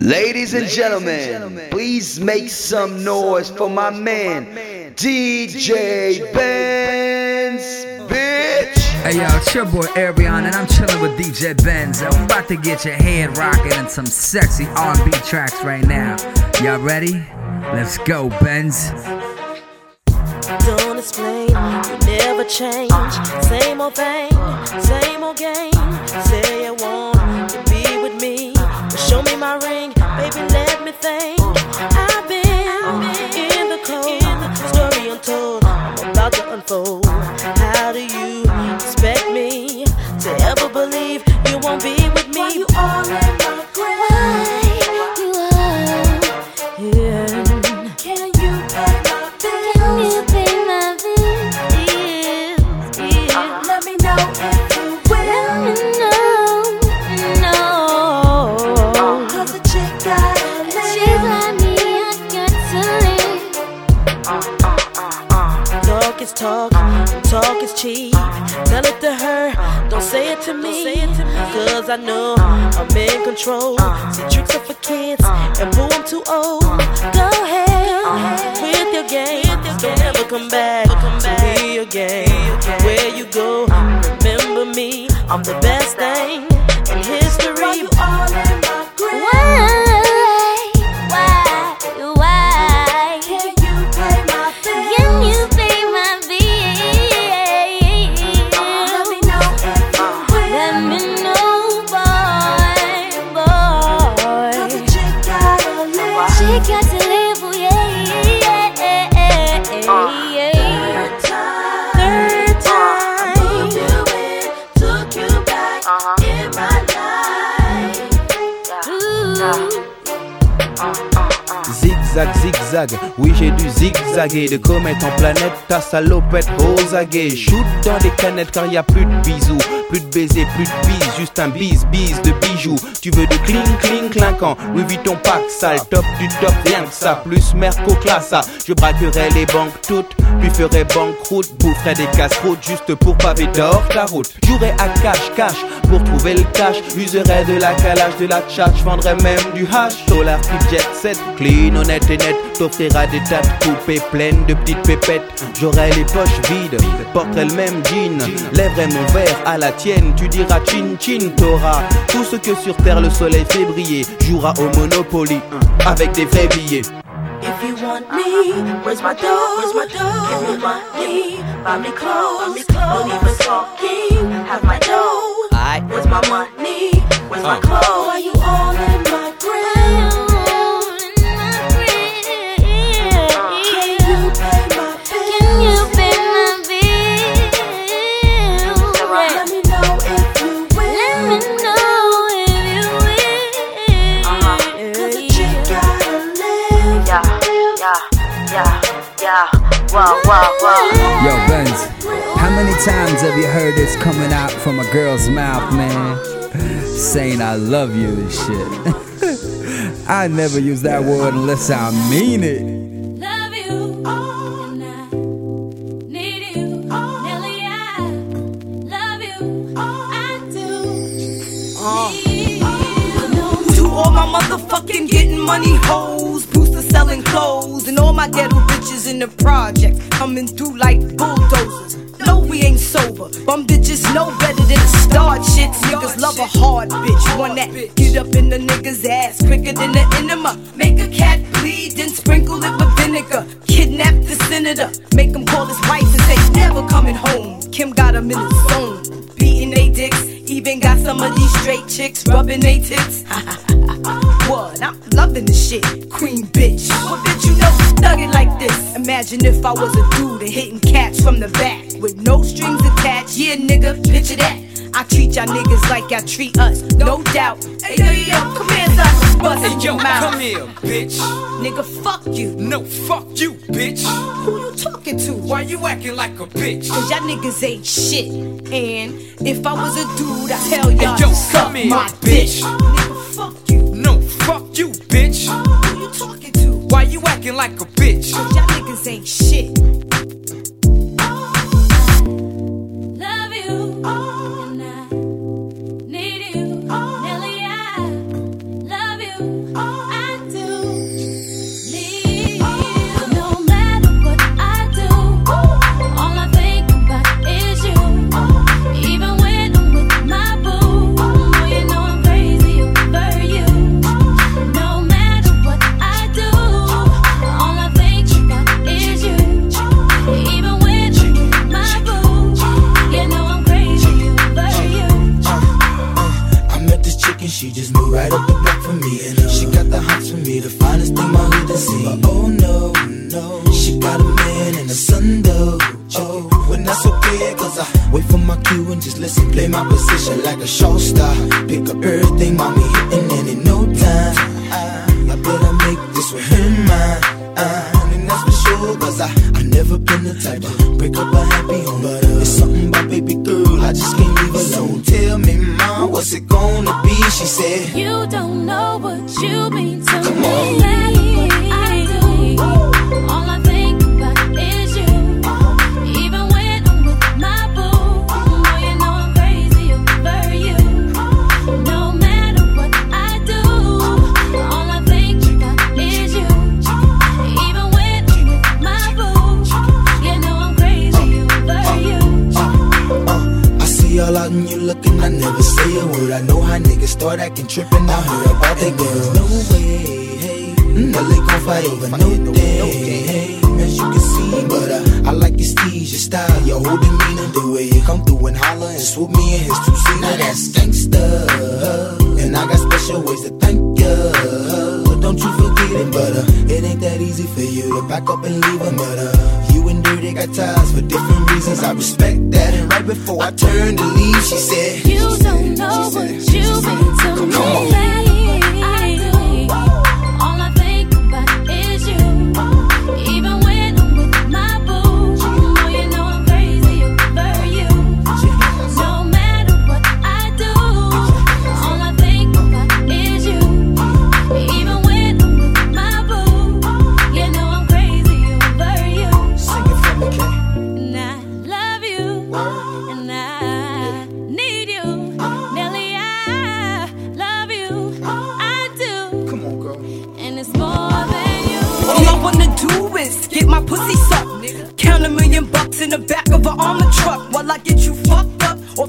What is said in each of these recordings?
Ladies and gentlemen, please make some noise for my man, DJ Benz, bitch. Hey y'all, it's your boy Arion, and I'm chilling with DJ Benz. I'm about to get your head rocking in some sexy R&B tracks right now. Y'all ready? Let's go, Benz. Don't explain, you never change. Same old thing, same old game. Say you want about it to me. Cause I know I'm in control. See, tricks are for kids, and boo, I'm too old. Go ahead with your game. Don't ever come back to me again. Zigzag, zigzag, oui j'ai dû zigzaguer De comète en planète, ta salopette aguets Shoot dans des canettes car y a plus de bisous Plus de baisers, plus de bises, juste un bise, bise de bijoux. Tu veux de cling, cling, clinquant Louis Vuitton pack sale, top du top, rien que ça. Plus Merco classa, je braquerai les banques toutes Puis ferai banqueroute, boufferai des casse-routes Juste pour paver d'or ta route. Jouerai à cash, cash, pour trouver le cash. Userai de la calage, de la tchatch Vendrai même du hash, dollar puis jet set Clean, honnête et net, t'offrira des tas de coupées pleines de petites pépettes. J'aurai les poches vides, porterai le même jean Lèverai mon verre à la tienne, tu diras chin chin T'auras tout ce que sur terre le soleil fait briller Jouera au Monopoly, avec des vrais billets If you want me, where's my dough? Where's my dough? Give me money, buy me clothes. Don't even talking, have my dough. Where's my money? Where's my clothes? Why you all in Yo, Benz, how many times have you heard this coming out from a girl's mouth, man? Saying I love you and shit. I never use that word unless I mean it. Love you, and I need you, Nelly. I love you, I do. To all my motherfucking getting money hoes, booster selling clothes, and all my ghetto bitches in the project coming through like bulldozers. No, we ain't sober. Bum bitches know better than to start shit. Niggas love a hard bitch, one that get up in the nigga's ass quicker than the enema. Make a cat bleed, then sprinkle it with vinegar. Kidnap the senator, make him call his wife and say never coming home. Kim got him in his zone, beating they dicks. Even got some of these straight chicks rubbing they tits. what? I'm loving this shit, queen bitch. What bitch you know thug it like this? Imagine if I was a dude and hitting cats from the back with no strings attached. Yeah, nigga, picture that. I treat y'all niggas like y'all treat us, no doubt. Hey yo yo, come here, son, bust Hey in yo, mouth. come here, bitch. Nigga, fuck you. No, fuck you, bitch. Who you talking to? Why you acting like a bitch? Cause y'all niggas ain't shit. And if I was a dude, I'd tell y'all Hey, yo, suck come here, my bitch. Nigga, fuck you. No, fuck you, bitch. Who you talking to? Why you acting like a bitch? Cause y'all niggas ain't shit. right up the back for me. and uh, She got the hots for me, the finest thing my hood has seen. Oh no, no, she got a man and a son though. Oh, when that's okay, cause I wait for my cue and just listen. Play my position like a show star. Pick up everything, mommy hitting and it no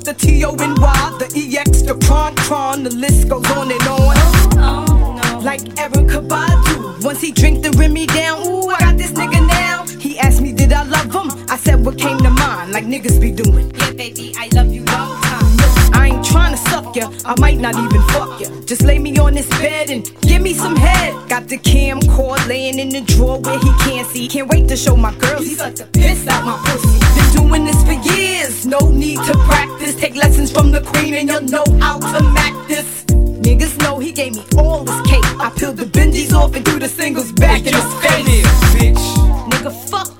the T O N Y, the EX, the Tron Tron. The list goes on and on. Oh no, Like Erykah Badu. Once he drink the Remy down, ooh, I got this nigga now. He asked me, did I love him? I said, what came to mind, like niggas be doing. Yeah, baby, I love you long ain't tryna suck ya, I might not even fuck ya. Just lay me on this bed and give me some head. Got the camcord laying in the drawer where he can't see. Can't wait to show my girls. He such a piss out my pussy. Been doing this for years, no need to practice. Take lessons from the queen and you'll know how to mac this. Niggas know he gave me all this cake. I peeled the Benjis off and threw the singles back in his face. bitch. Nigga, fuck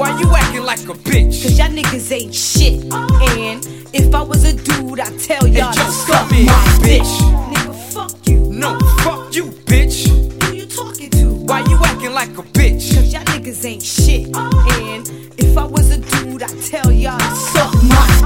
Why you acting like a bitch? Cause y'all niggas ain't shit. And if I was a dude, I'd tell y'all to suck my bitch. bitch. Nigga, fuck you. No, fuck you, bitch. Who you talking to? Why you acting like a bitch? Cause y'all niggas ain't shit. And if I was a dude, I'd tell y'all to suck my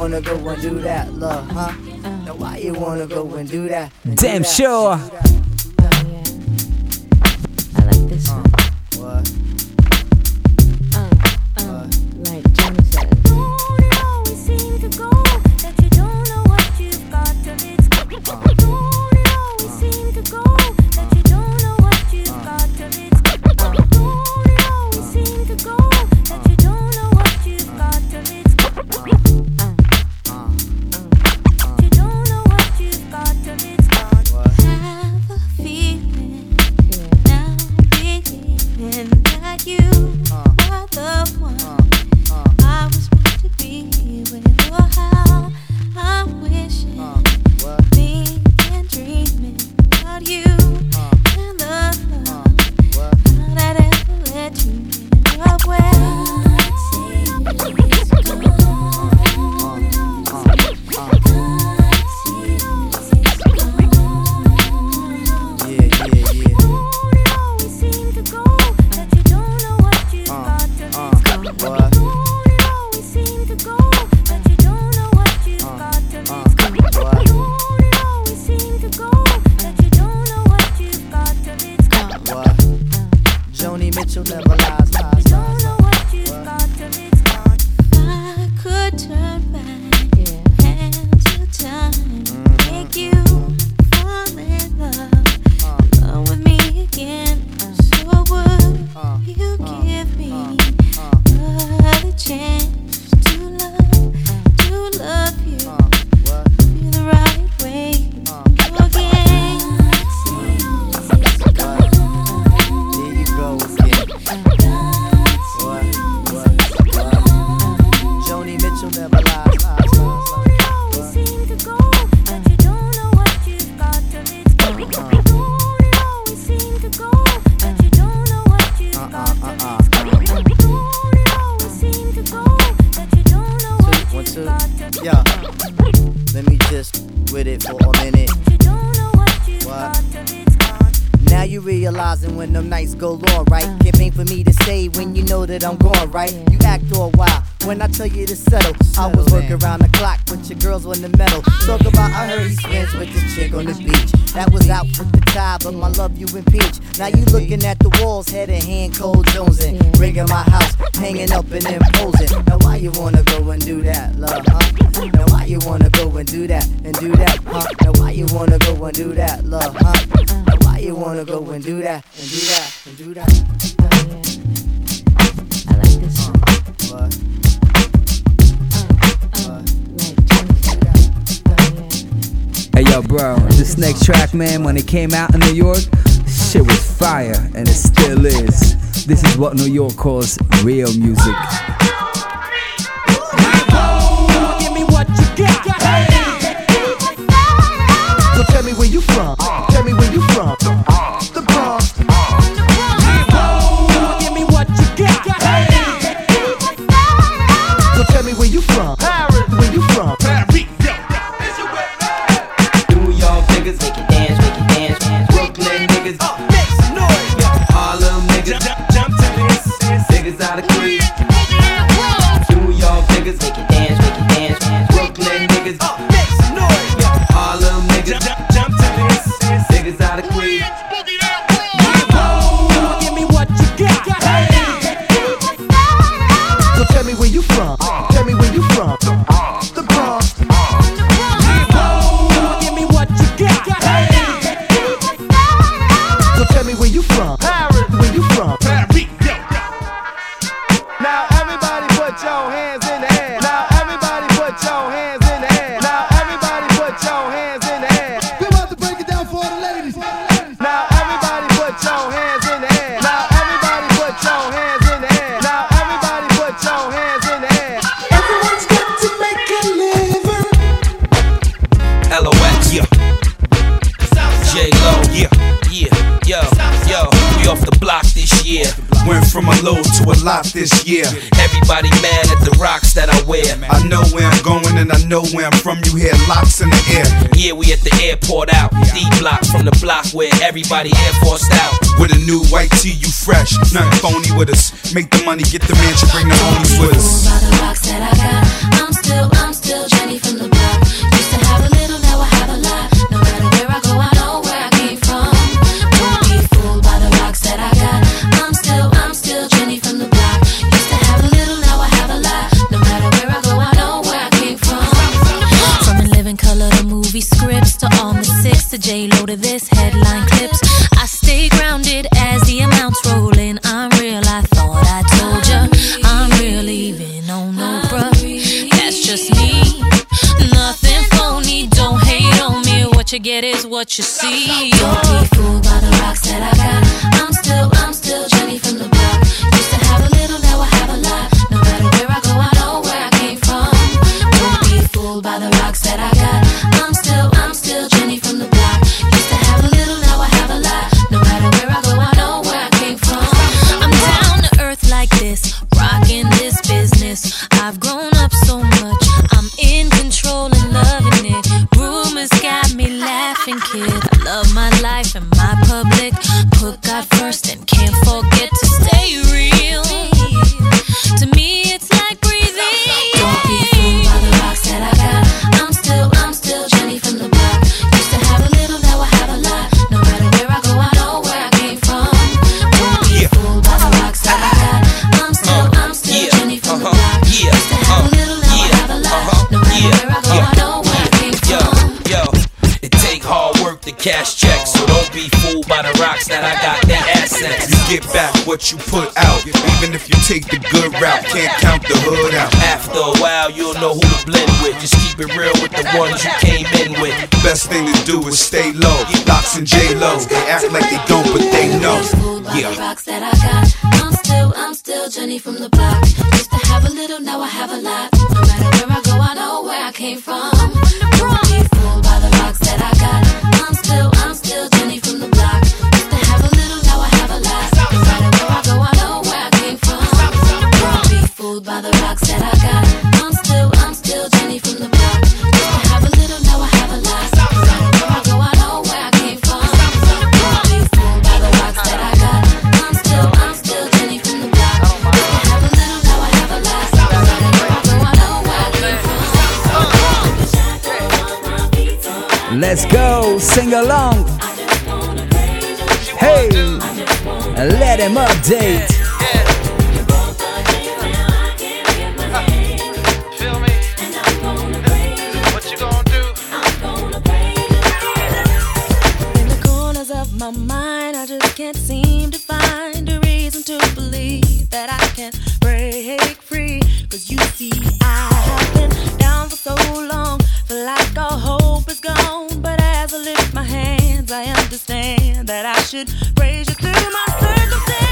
wanna go and do that, love, huh? Now why you wanna go and do that? and do Damn that? sure. Oh, I like this uh, one. What? rising when them nights go long, right? Uh. It ain't for me to say when you know that I'm gone, right? You act all wild when I tell you to settle. I was working around the clock with your girls on the metal. Ah. Talk about I heard he spends with this chick on the beach. That was out with the tie, but my love you impeach. Now you looking at the walls, head and hand, cold Jones in. Rigging my house, hanging up and imposing. Now why you wanna go and do that, love, huh? Now why you wanna go and do that, and do that, huh? Now why you wanna go and do that, love, huh? you wanna go and do that, and do that, and do that. Hey yo, bro, this next track, man, when it came out in New York, shit was fire, and it still is. This is what New York calls real music. Tell me where you from. Tell me where you from. The Bronx. Give me what you got. So tell me where you from. know where I'm from, you hear locks in the air. Yeah, we at the airport out. D block from the block where everybody air forced out. With a new white tee, you fresh. Nothing phony with us. Make the money, get the mansion, bring the homies with us. I've grown up so much. What you put out. Even if you take the good route, can't count the hood out. After a while, you'll know who to blend with. Just keep it real with the ones you came in with. Best thing to do is stay low. LOX and J Lo, they act like they don't, but they know. Yeah. rocks that I got. I'm still, I'm still Jenny from the block. Used to have a little, now I have a lot. No matter where I go, I know where I came from. Sing along. Hey, let him update. In the corners of my mind, I just can't seem to find a reason to believe that I can break free. Cause you see, I have been down for so long, I understand that I should praise you through my circumstance.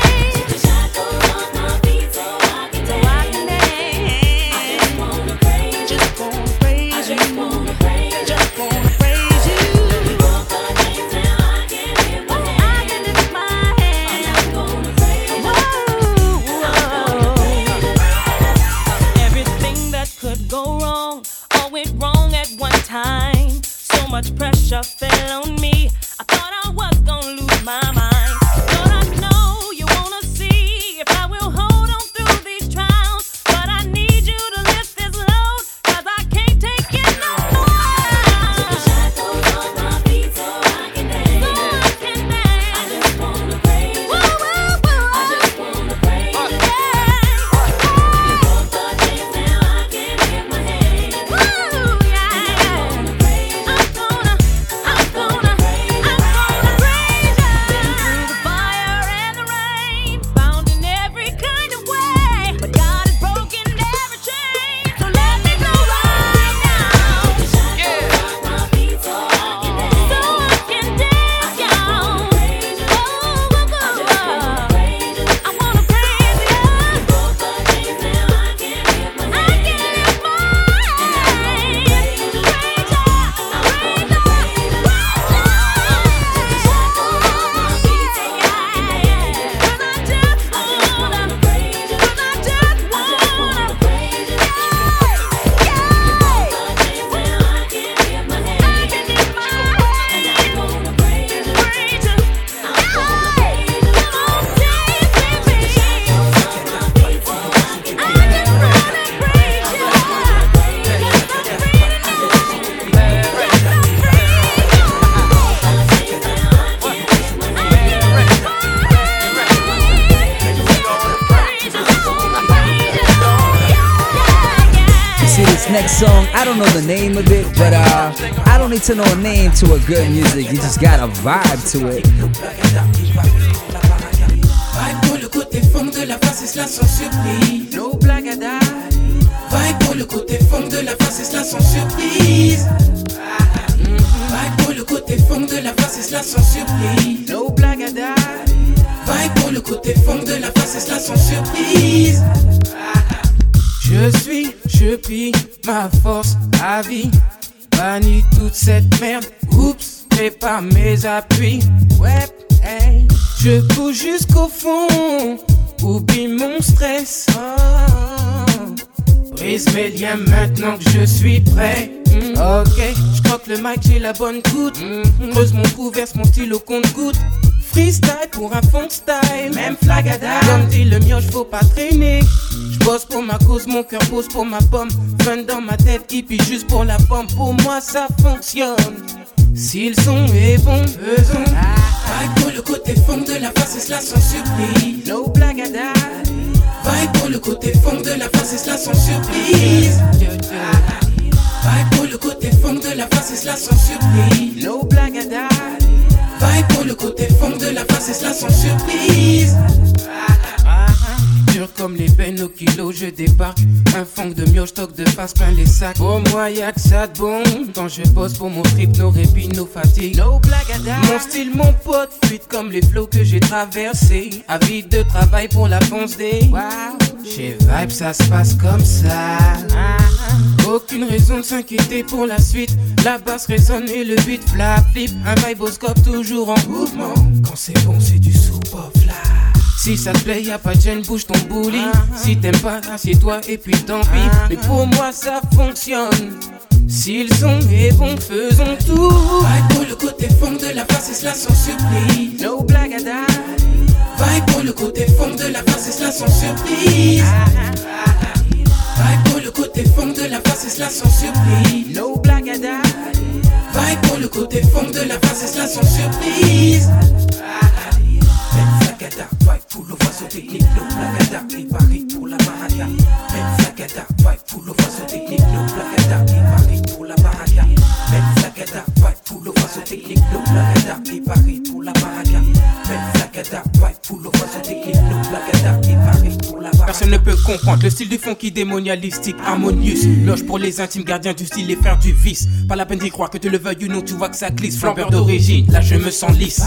I don't need to know a name to a good music. You just got a vibe to it. Vibe pour le côté funk de la face et cela sans surprise. No blague à die. Vibe pour le côté funk de la face et cela sans surprise. Vibe pour le côté funk de la face et cela sans surprise. No blague à die. Vibe pour le côté funk de la face et cela sans surprise. Je suis, je ma force à vie. Bannis toute cette merde. Oups, prépare mes appuis. Ouais, hey. Je pousse jusqu'au fond. Oublie mon stress. Oh. Brise mes liens maintenant que je suis prêt. Mm, Ok, je croque le mic, j'ai la bonne goutte. Mm, Creuse mon cou, verse mon stylo compte goutte. Freestyle pour un fond style, même flagada. Comme dit le mioche, faut pas traîner. Je bosse pour ma cause, mon cœur pose pour ma pomme. Fun dans ma tête, hippie juste pour la pomme. Pour moi, ça fonctionne. Si le son est bon, faisons. Vibe pour le côté fond de la face et cela sans surprise. No die. Vibe pour le côté fond de la face et cela sans surprise. Vibe pour le côté fond de la face et cela sans surprise. No blague le côté fond de la face et cela sans surprise. Nos kilos, je débarque. Un fond de mioche, stock de face, plein les sacs. Pour moi, y'a que ça de bon. Quand je bosse pour mon trip, nos répits, nos fatigues. No Mon style, mon pote, fuite comme les flots que j'ai traversés. Avide de travail pour la fonce des. Chez Vibe, ça se passe comme ça. Aucune raison de s'inquiéter pour la suite. La basse résonne et le beat flap flip. Un viboscope toujours en mouvement. Quand c'est bon, c'est du fly. Si ça te plaît, y'a pas de gêne, bouge ton bouli. Si t'aimes pas, assieds-toi et puis tant pis. Mais pour moi, ça fonctionne. Si le son est bon, faisons tout. Vibe pour le côté fond de la face, et cela sans surprise. No blague à Vibe pour le côté fond de la face, et cela sans surprise. Vibe pour le côté fond de la face, et cela sans surprise. No blague à Vibe pour le côté fond de la face, et cela sans surprise. Flagada, vibe pour le oiseau technique, no blagada, préparé pour la baraka. Ben Flagada, vibe pour le oiseau technique, no blagada, préparé pour la baraka. Ben Flagada, vibe pour le oiseau technique, no blagada, préparé pour la baraka. Ben Flagada, vibe pour le oiseau technique, no blagada, préparé. Personne ne peut comprendre le style du funky démonialistique, harmonieux. Loge pour les intimes gardiens du style et faire du vice. Pas la peine d'y croire que tu le veuilles ou non, tu vois que ça glisse. Flambeur d'origine, là je me sens lisse.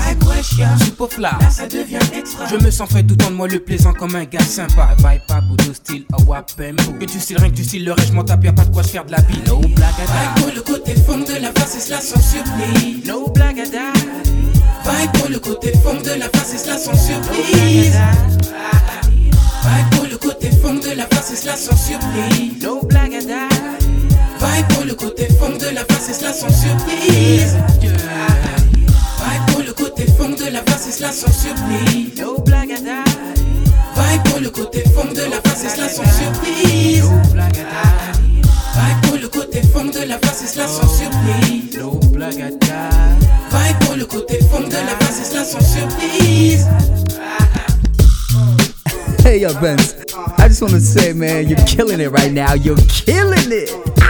Super flat, là ça devient extra. Je me sens fait tout en moi le plaisant comme un gars sympa. Vibe pas bout de style, a wapembo. Que tu styles rien que tu styles le reste, je m'en tape, y'a pas de quoi se faire de la bille. No blague à Vibe pour le côté fond de la face, et cela sans surprise. No blague à Vibe pour le côté fond de la face, et cela sans surprise. Vibe fond de la face, et cela sans surprise. No blague à Vibe pour le côté fond de la face, et cela sans surprise. Vibe pour le côté fond de la face, et cela sans surprise. No blague à Vibe pour le côté fond de la face, et cela sans surprise. No blague à Vibe pour le côté fond de la face, et cela sans surprise. No blague à Vibe pour le côté fond de la face, et cela sans surprise. Hey, yo, Benz. Just want to say, man, you're killing it right now. You're killing it.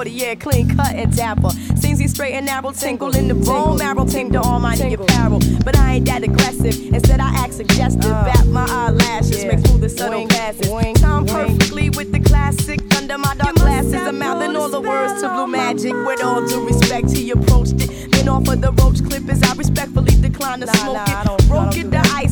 40, yeah, clean cut and dapper. Seems he's straight and narrow, tingle in the bone marrow, tamed to almighty apparel. But I ain't that aggressive, instead I act suggestive. Uh, Bat my eyelashes, yeah. make smooth the subtle passes. Wing, Time perfectly with the classic, under my dark glasses. I'm mouthing all the words to blue magic. With all due respect, he approached it. Then offered the roach clippers, I respectfully declined to nah, smoke nah, it. Broke it the ice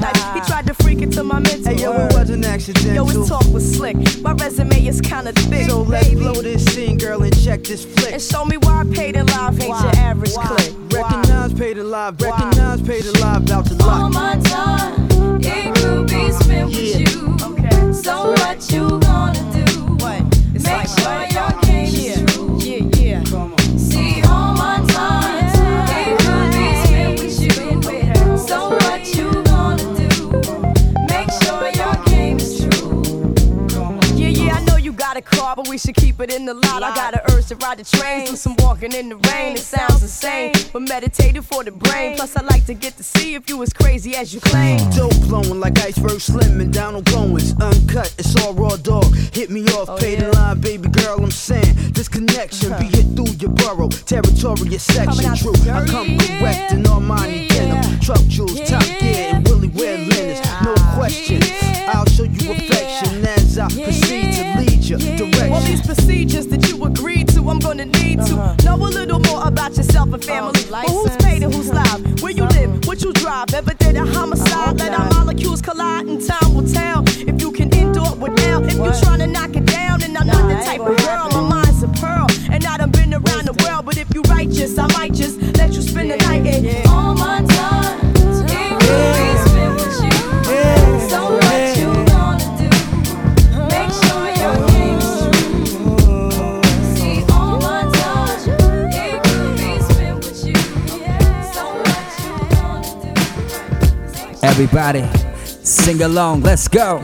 his demeanor was nice. He tried to freak it to my mental. Hey, yo, it wasn't accidental. Yo, his talk was slick. My resume is kinda thick. So let's baby. blow this scene, girl, and check this flick. And show me why I paid in live ain't your average clip. Recognize, paid alive, recognize, paid alive, about to lock. All my time, it could be spent with you. Okay. So what you gonna do? What? It's Make like, sure like, your we should keep it in the lot. I got a urge to ride the train, do some walking in the rain. It sounds insane, but meditative for the brain. Plus, I like to get to see if you as crazy as you claim. Uh. Dope flowing like iceberg slim and down on glowings. Uncut, it's all raw dog. Hit me off, Oh, paid yeah? in line, baby girl. I'm saying this connection be hit through your borough, territory, your section. Coming out True, the I dirt, come correct in Armani denim, truck jewels, top gear, and Willie wear linens. No question, I'll show you affection as I proceed to lead you All these procedures that you agreed to, I'm gonna need to know a little more about yourself and family. but who's paid and who's live? Where you live? What you drive? Ever did a homicide? Let our molecules collide and time will tell if you can endure with now. If you tryna knock it down, and I'm not the type of girl. My mind's a pearl, and I done been around the world. But if you righteous, I might just let you spend the night in All Everybody, sing along. Let's go.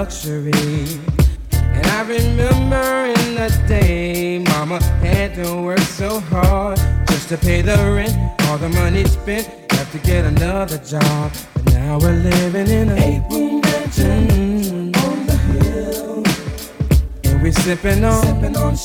Luxury. And I remember in the day, Mama had to work so hard just to pay the rent. All the money spent, have to get another job. But now we're living in a eight-room mansion mm-hmm. on the hill, and we're sipping on, sipping on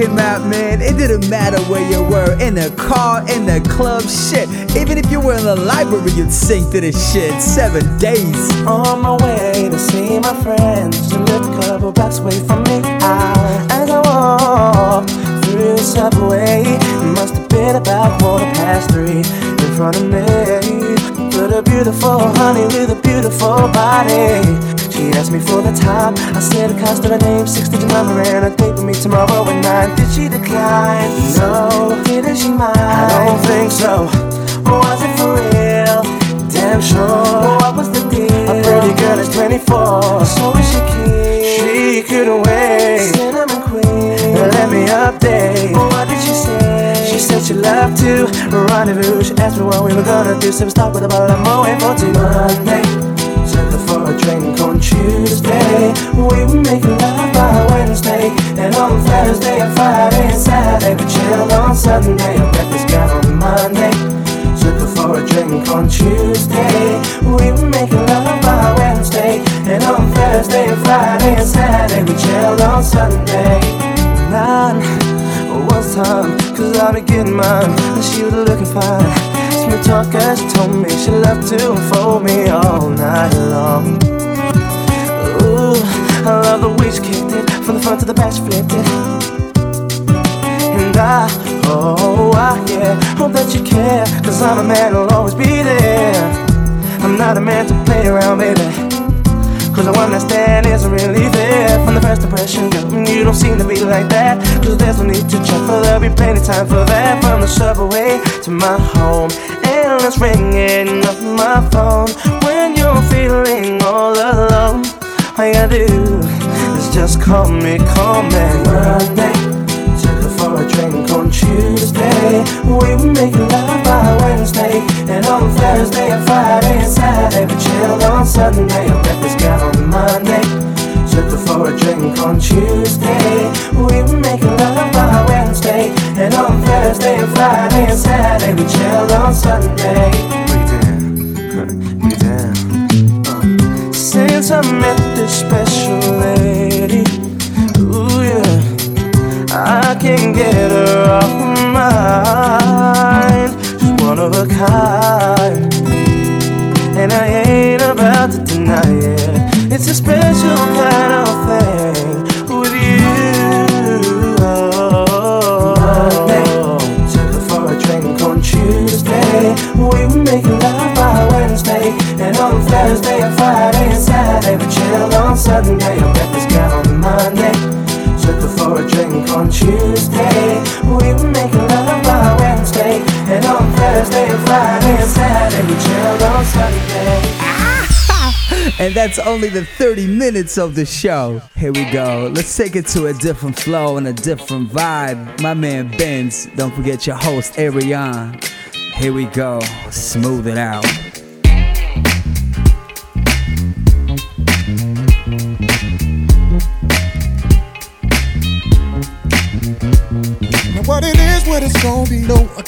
came out, man, it didn't matter where you were in the car, in the club, shit. Even if you were in the library, you'd sing to this shit. Seven days. On my way to see my friends, lived a couple blocks away from me. I, as I walked through the subway, it must have been about quarter past three. In front of me, stood a beautiful honey with a beautiful body. She asked me for the time. I said the cost of her name, six digit number, and a date with me tomorrow at nine. Did she decline? No. Didn't she mind? I don't think so. Was it for real? Damn sure. What was the deal? A pretty girl is 24. So is she keen? She couldn't wait. Cinnamon queen. Let me update. What did she say? She said she loved to rendezvous. She asked me what we were gonna do. So we start with about I'm waiting for two Monday. Took her for a drink on Tuesday. We were making love by Wednesday. And on Thursday and Friday and Saturday. We chilled on Sunday. And this got on Monday. Took her for a drink on Tuesday. We were making love by Wednesday. And on Thursday and Friday and Saturday. We chilled on Sunday. Nine was time, cause I be getting mine. And she was looking fine. Smooth talker, she told me she loved to unfold me all night long. Ooh, I love the way she kicked it. From the front to the back, she flipped it. And I, oh, I, yeah, hope that you care. Cause I'm a man who'll always be there. I'm not a man to play around, baby. Cause the one that stand isn't really there From the first impression, you don't seem to be like that Cause there's no need to check for there'll be plenty time for that. From the subway to my home Endless ringing off my phone. When you're feeling all alone All you gotta do is just call me, call me. Monday, took her for a drink on Tuesday. We were making love by Wednesday And on Thursday and Friday and Saturday We chilled on Sunday on Tuesday And that's only the 30 minutes of the show. Here we go. Let's take it to a different flow and a different vibe. My man Benz, don't forget your host Ariane. Here we go. Smooth it out.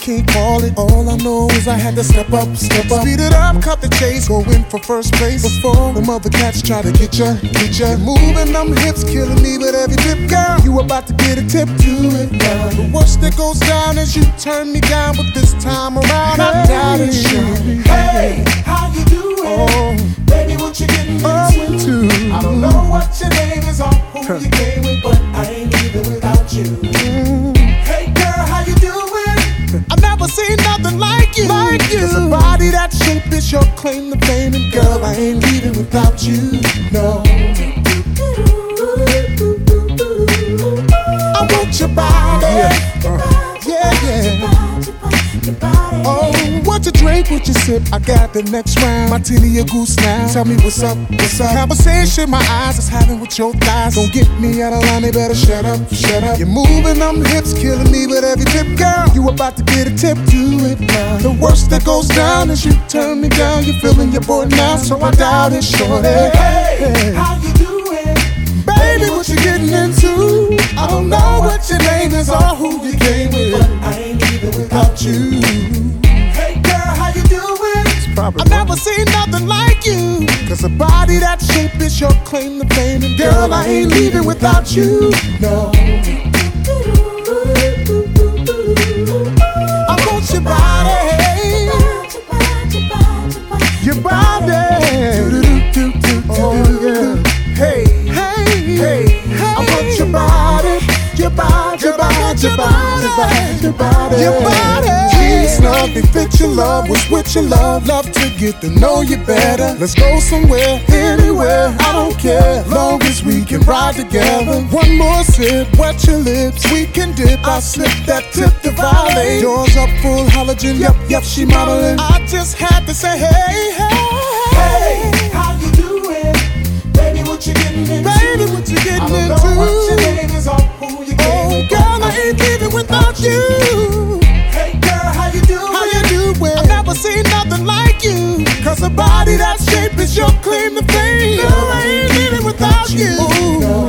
Can't call it. All I know is I had to step up, step up, speed it up, cut the chase, go in for first place before the mother cats try to get ya, get ya. Moving them hips, killing me with every tip, girl. You about to get a tip, do it now. The worst that goes down is you turn me down, but this time around I doubt it. Hey, how you doing? Oh, baby, what you getting into? Into? I don't know what your name is or who you came with, but I ain't leaving without you. Hey is your claim to fame, and girl, I ain't leaving without you. No. What you drink, what you sip? I got the next round. Martini or goose now. Tell me what's up, what's up? Conversation my eyes is having with your thighs. Don't get me out of line, they better shut up, shut up. You're moving them hips, killing me with every tip, girl. You about to get a tip, do it now. The worst that goes down is you turn me down. You're feeling your boy now, so I doubt it, shorty. Hey, how you doing? Baby, what you getting into? I don't know what your name is or who you came with, but I ain't leaving without you. I've never seen nothing like you. Cause a body that shape is your claim to fame. And girl, I ain't leaving without you. No. I want your body. Your body. Oh, yeah. Hey, hey, hey. I want your body. Your body, your body, your body, your body, your body. Your body. Love, they fit your love. What's with your love? Love to get to know you better. Let's go somewhere, anywhere. I don't care. Long as we can ride together. One more sip, wet your lips. We can dip. I slip that tip to violate. Doors up full halogen. Yep, yep, she modeling. I just had to say, hey, hey. Hey, how you doing? Baby, what you getting into? Baby, what you getting into? Cause a body that shape is your claim to fame. Girl, I ain't leaving without you.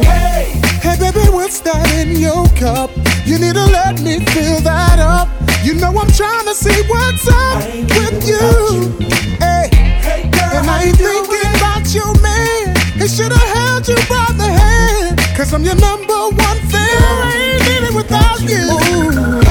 Hey, hey, baby, what's that in your cup? You need to let me fill that up. You know I'm trying to see what's up with you. Hey, and I ain't thinking about your man. He should have held you by the hand. Cause I'm your number one fan. I ain't leaving without you. Hey,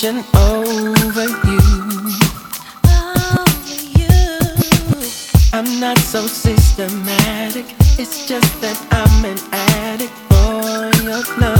contemplation over you. I'm not so systematic. It's just that I'm an addict for your love.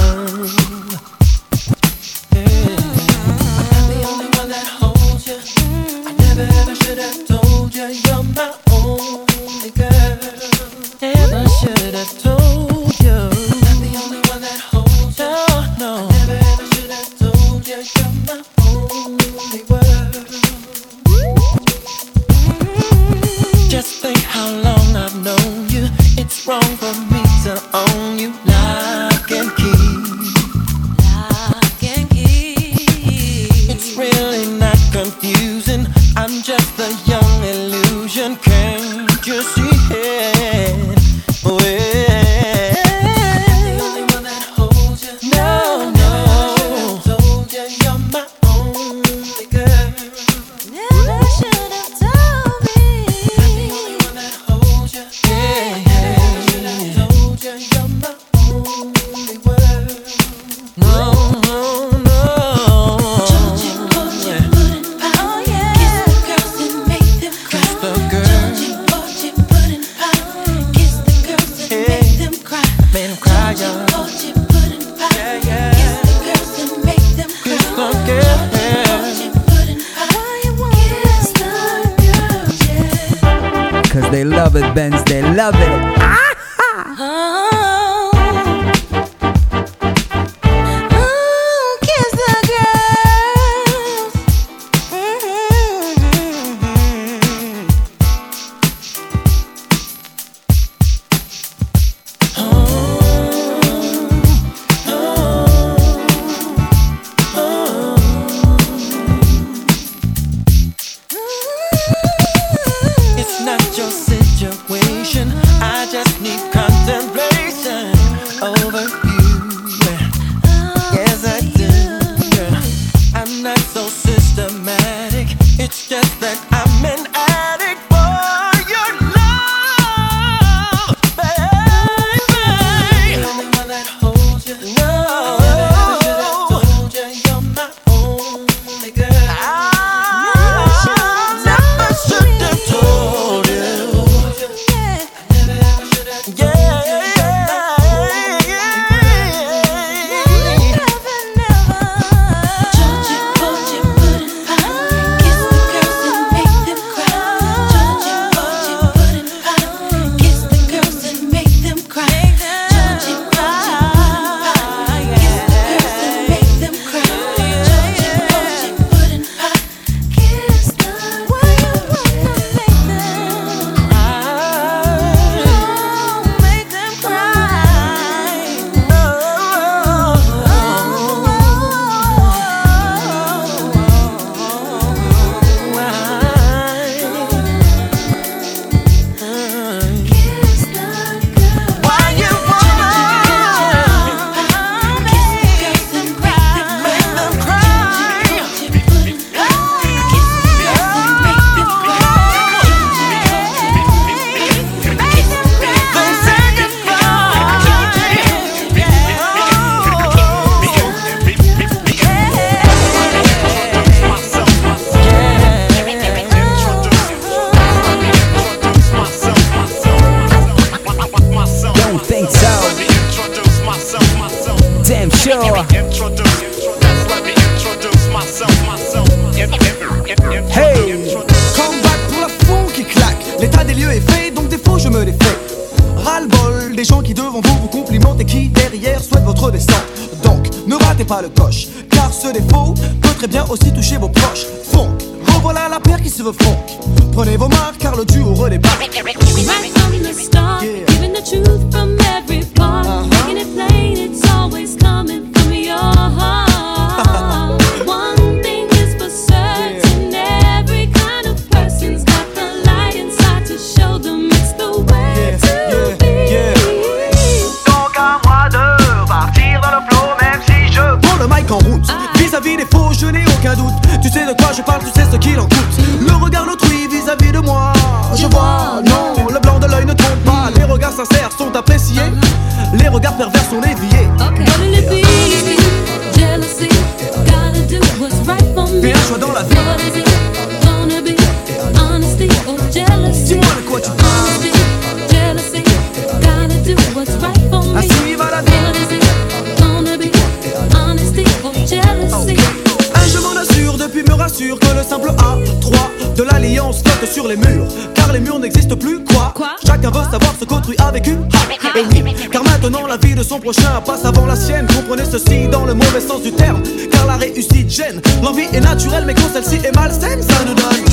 sur les murs, car les murs n'existent plus. Quoi, Chacun veut savoir ce qu'autrui a vécu. Et eh oui, car maintenant la vie de son prochain passe avant la sienne. Comprenez ceci dans le mauvais sens du terme, car la réussite gêne. L'envie est naturelle, mais quand celle-ci est malsaine, ça nous donne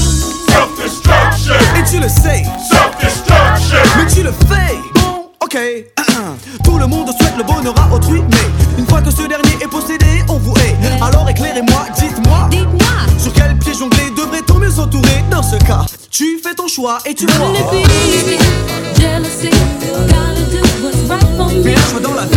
self-destruction. Et tu le sais, self-destruction. Mais tu le fais. Bon, ok. Tout le monde souhaite le bonheur à et tu vois. Bitch, dans la vie.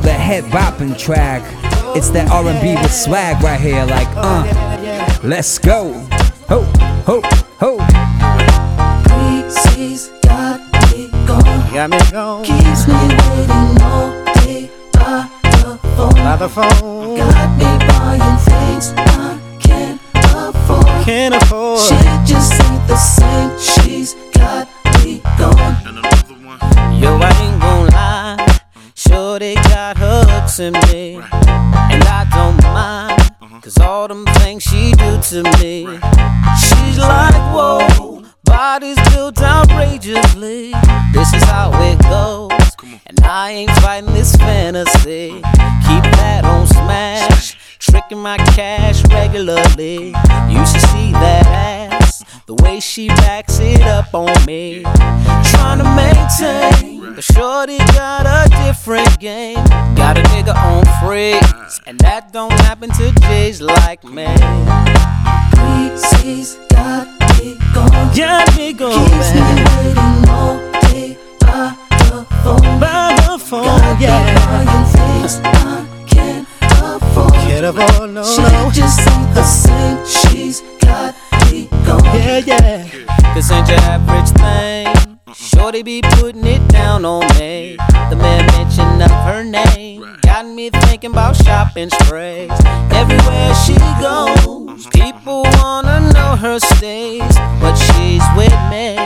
Is what the head bopping track. It's that R&B with swag right here, like uh. Let's go. Ho, ho, ho. She's got me going. Got me going. Keeps me waiting all day by the phone. By the phone. Happen like me. She's got me going. Got me going. Keeps me waiting all day by the phone. By the phone, Got yeah. me buying things I can't afford. Can't afford, no, she no. just ain't the same. She's got me going. Yeah, yeah. This ain't your average thing. Shorty be putting it down on me. The man mention of her name got me thinking about shopping sprays. Everywhere she goes, people wanna know her stays, but she's with me,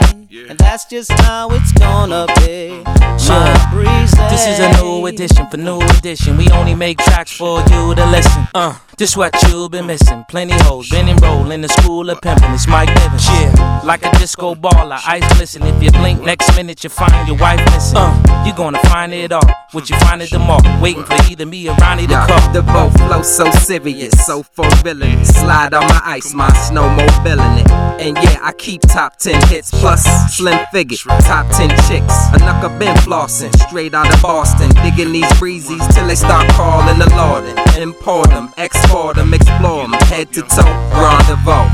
and that's just how it's gonna be. My breeze. This is a new edition for new edition. We only make tracks for you to listen. Uh, this what you've been missing. Plenty hoes, been enrolled in the school of pimping. It's Mike Bivins. Yeah, like a disco baller, eyes glisten. If you blink, next minute you find your wife missing. Uh, you gonna find it all. What you find at the mall, waiting for either me or Ronnie to call. The boat flow so serious, so fulfilling. Slide on my ice, my snowmobiling it. And yeah, I keep top 10 hits plus slim figure, top 10 chicks. A knucker been flossing, straight out of Boston. Digging these breezies till they start calling the Lorden. Import them, export them, explore them, head to toe, rendezvous.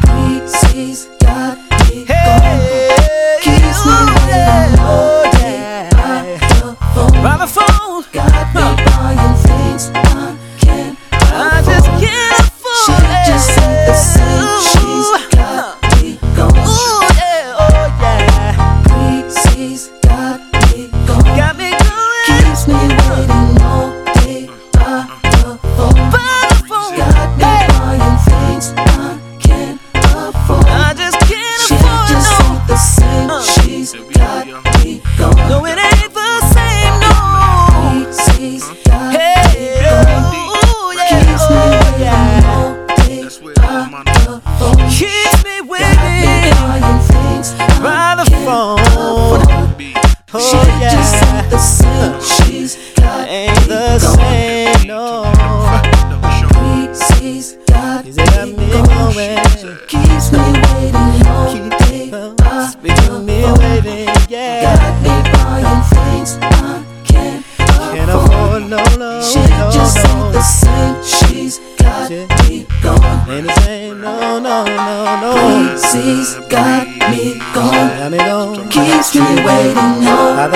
She's got me going. Keeps me waiting all By the phone. Got me buying things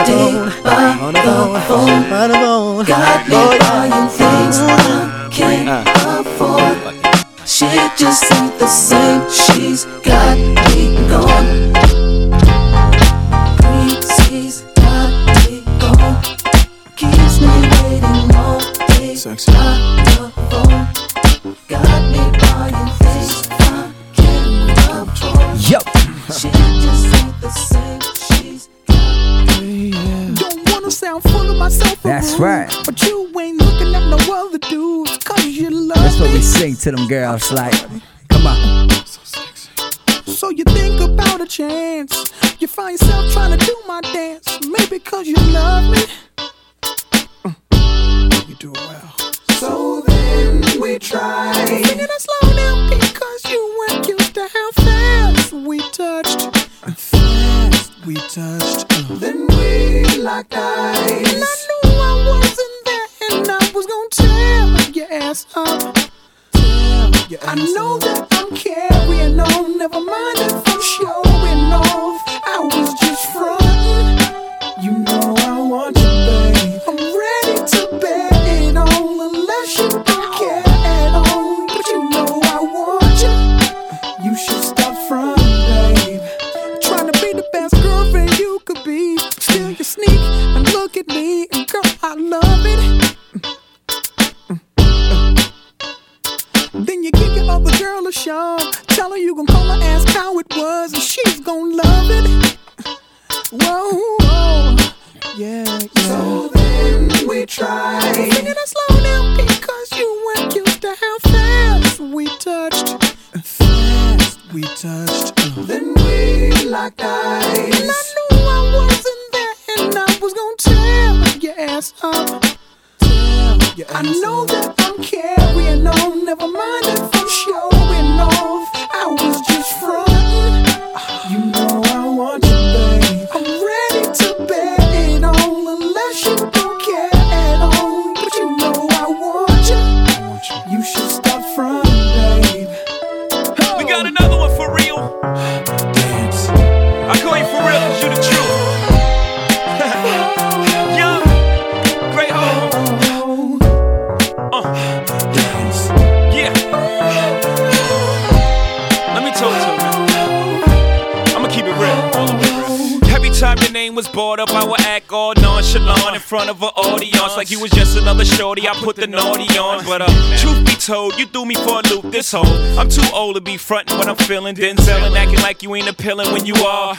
all to them girls like to be frontin' what I'm feeling, then selling, acting like you ain't appealing when you are.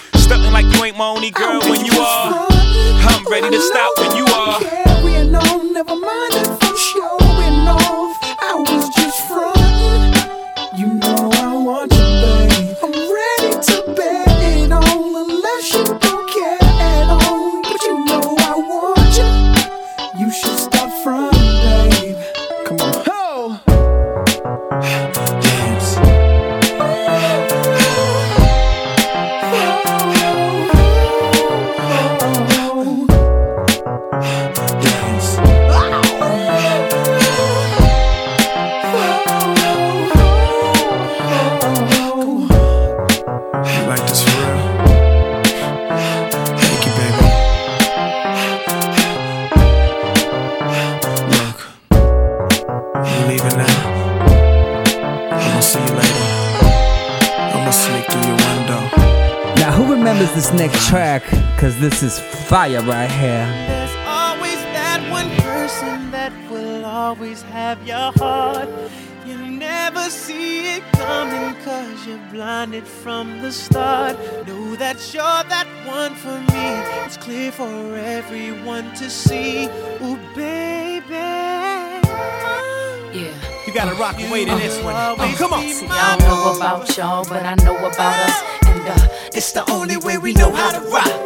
fire right here. There's always that one person that will always have your heart. You never see it coming cause you're blinded from the start. Know that you're that one for me. It's clear for everyone to see. Ooh, baby. Yeah. You gotta rock away to this one. Uh, come on. See, I don't know about y'all, but I know about us. And uh, it's the only way we know how to rock.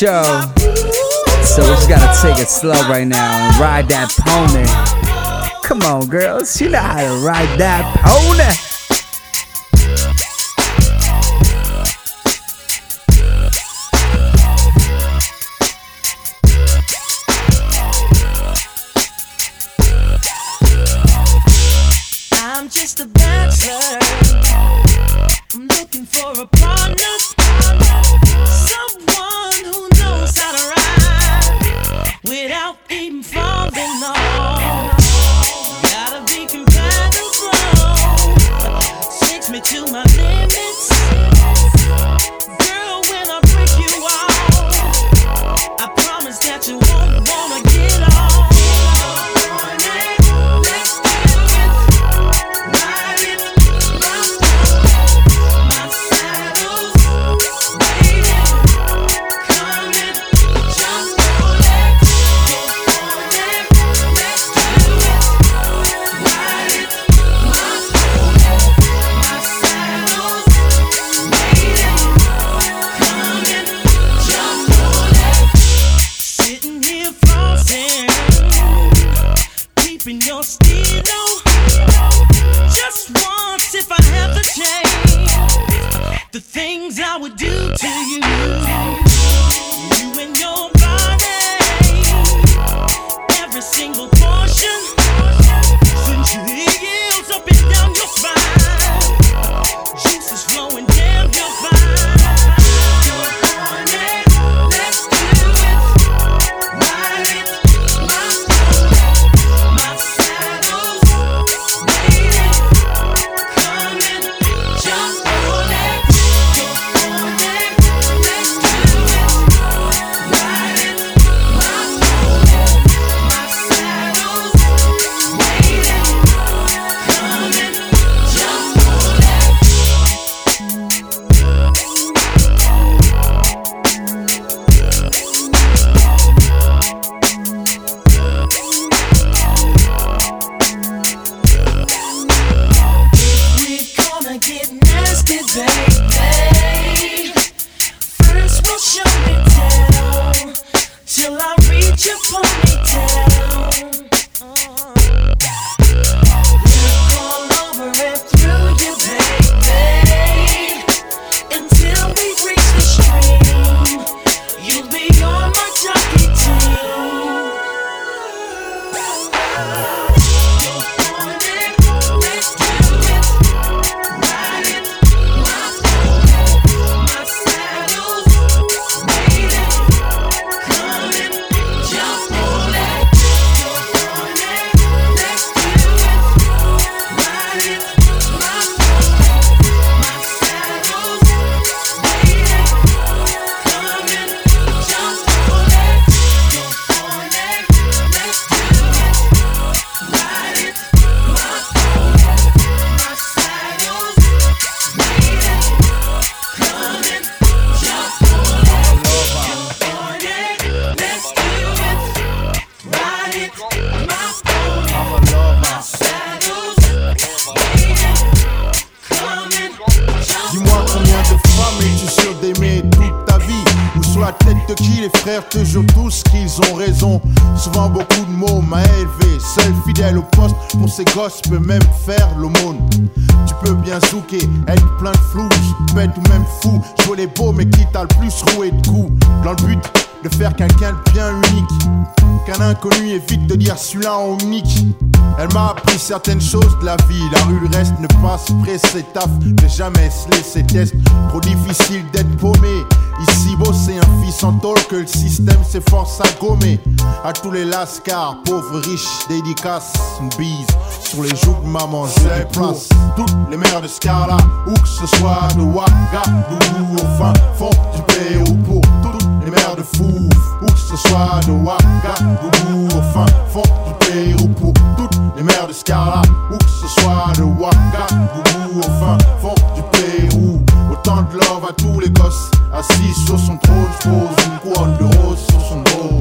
Show. So we just gotta take it slow right now and ride that pony. Come on, girls. You know how to ride that pony. Plein de flou Bête ou même fou, jouer les beaux mais qui t'a le plus roué de coups? Dans le but de faire quelqu'un de bien unique. Qu'un inconnu évite de dire celui-là en unique Elle m'a appris certaines choses de la vie. La rue le reste ne pas se presser taf. Ne jamais se laisser test. Trop difficile d'être paumé Ici beau c'est un fils en tôle que le système s'efforce à gommer. À tous les lascars, pauvres, riches, dédicaces Une bise. Sur les joues de maman, j'ai place. Toutes les mères de Scala, où que ce soit de Ouagadougou Au fin fond du Pérou pour toutes les mères de Fouf Où que ce soit de Ouagadougou Au fin fond du Pérou pour toutes les mères de Scala Où que ce soit de Ouagadougou Au fin fond du Pérou Autant de love à tous les gosses Assis sur son trône, pose une couronne de rose sur son dos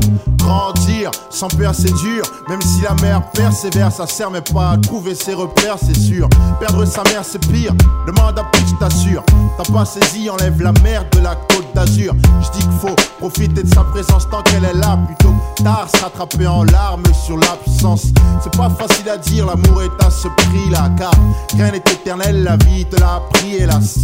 grandir. Sans peur, c'est dur. Même si la mère persévère, ça sert mais pas à trouver ses repères, c'est sûr. Perdre sa mère, c'est pire. Demande à plus, t'assure. T'as pas saisi, enlève la merde de la côte d'Azur. Je dis qu'il faut profiter de sa présence tant qu'elle est là. Plutôt tard, se rattraper en larmes sur l'absence. C'est pas facile à dire, l'amour est à ce prix-là. Car rien n'est éternel, la vie te l'a appris, hélas.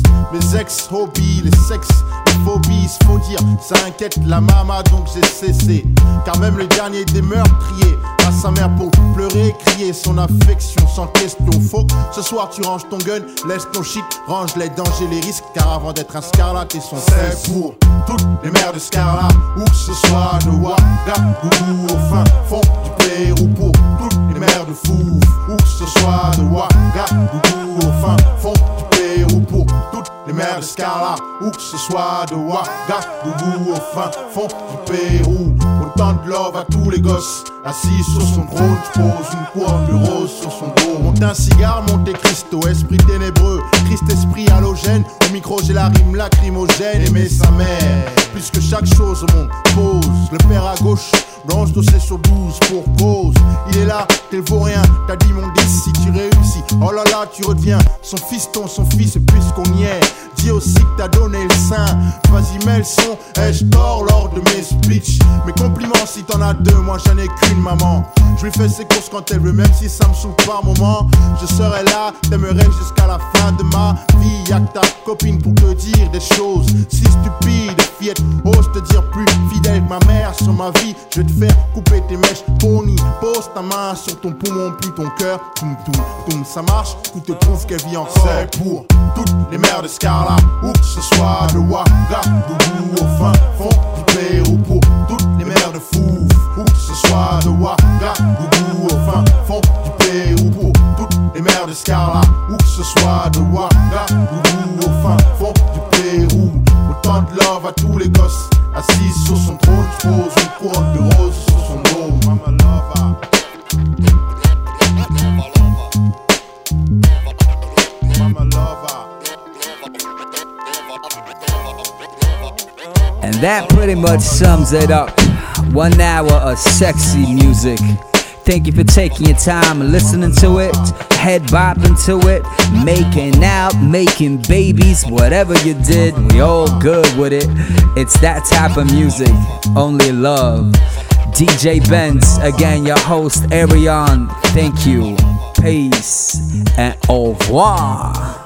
Mes ex-hobbies, les sexes, les phobies, faut dire, ça inquiète la mama, donc j'ai cessé. Car même le dernier des meurtriers à sa mère pour pleurer, crier son affection sans question. Que ce soir tu ranges ton gun, laisse ton shit, range les dangers, les risques. Car avant d'être un scarlat, et son C'est pour toutes les mères de Scarlat, où que ce soit de Ouagadougou au fin fond du Pérou. Pour toutes les mères de Fou, où que ce soit de Ouagadougou au fin fond du Pour toutes les mères de Scarlat, où que ce soit de Ouagadougou au fin fond du Pérou. Autant de love à tous les gosses. Assis sur son trône, pose une couronne de rose sur son dos. Monte un cigare, monte Cristo, esprit ténébreux, Christ esprit halogène. Micro, j'ai la rime lacrymogène. Aimer sa mère, plus que chaque chose au. Pose le père à gauche, blanche dossée sur 12 pour cause. Il est là, t'es vaut rien, t'as dit mon 10 si tu réussis. Oh là là, tu redeviens son fiston, son fils, puisqu'on y est. Dis aussi que t'as donné le sein. Vas-y, mets le son, ai-je tort lors de mes speeches? Mes compliments si t'en as deux, moi j'en ai qu'une maman. Je lui fais ses courses quand elle veut, même si ça me saoule par moment. Je serai là, t'aimerais jusqu'à la fin de ma vie. Y'a que ta copine pour te dire des choses si stupides. Fillette, ose te dire plus fidèle que ma mère sur ma vie. Je vais te faire couper tes mèches, pony. Pose ta main sur ton poumon, plus ton cœur. Toum, toum, toum, ça marche. Tout te prouve qu'elle vit encore. C'est pour toutes les mères de Scarla, où que ce soit de Ouagadougou au fin fond du Pérou. Pour toutes les mères de Fou, où que ce soit de Ouagadougou au fin fond du Pérou. Où que ce soit de Ouagadougou au fin fond du Pérou. Autant de love à tous les gosses, assis sur son trône, une couronne de rose sur son dos. And that pretty much sums it up. One hour of sexy music. Thank you for taking your time and listening to it, head bopping to it, making out, making babies, whatever you did, we all good with it. It's that type of music, only love. DJ Benz, again, your host, Arion. Thank you, peace, and au revoir.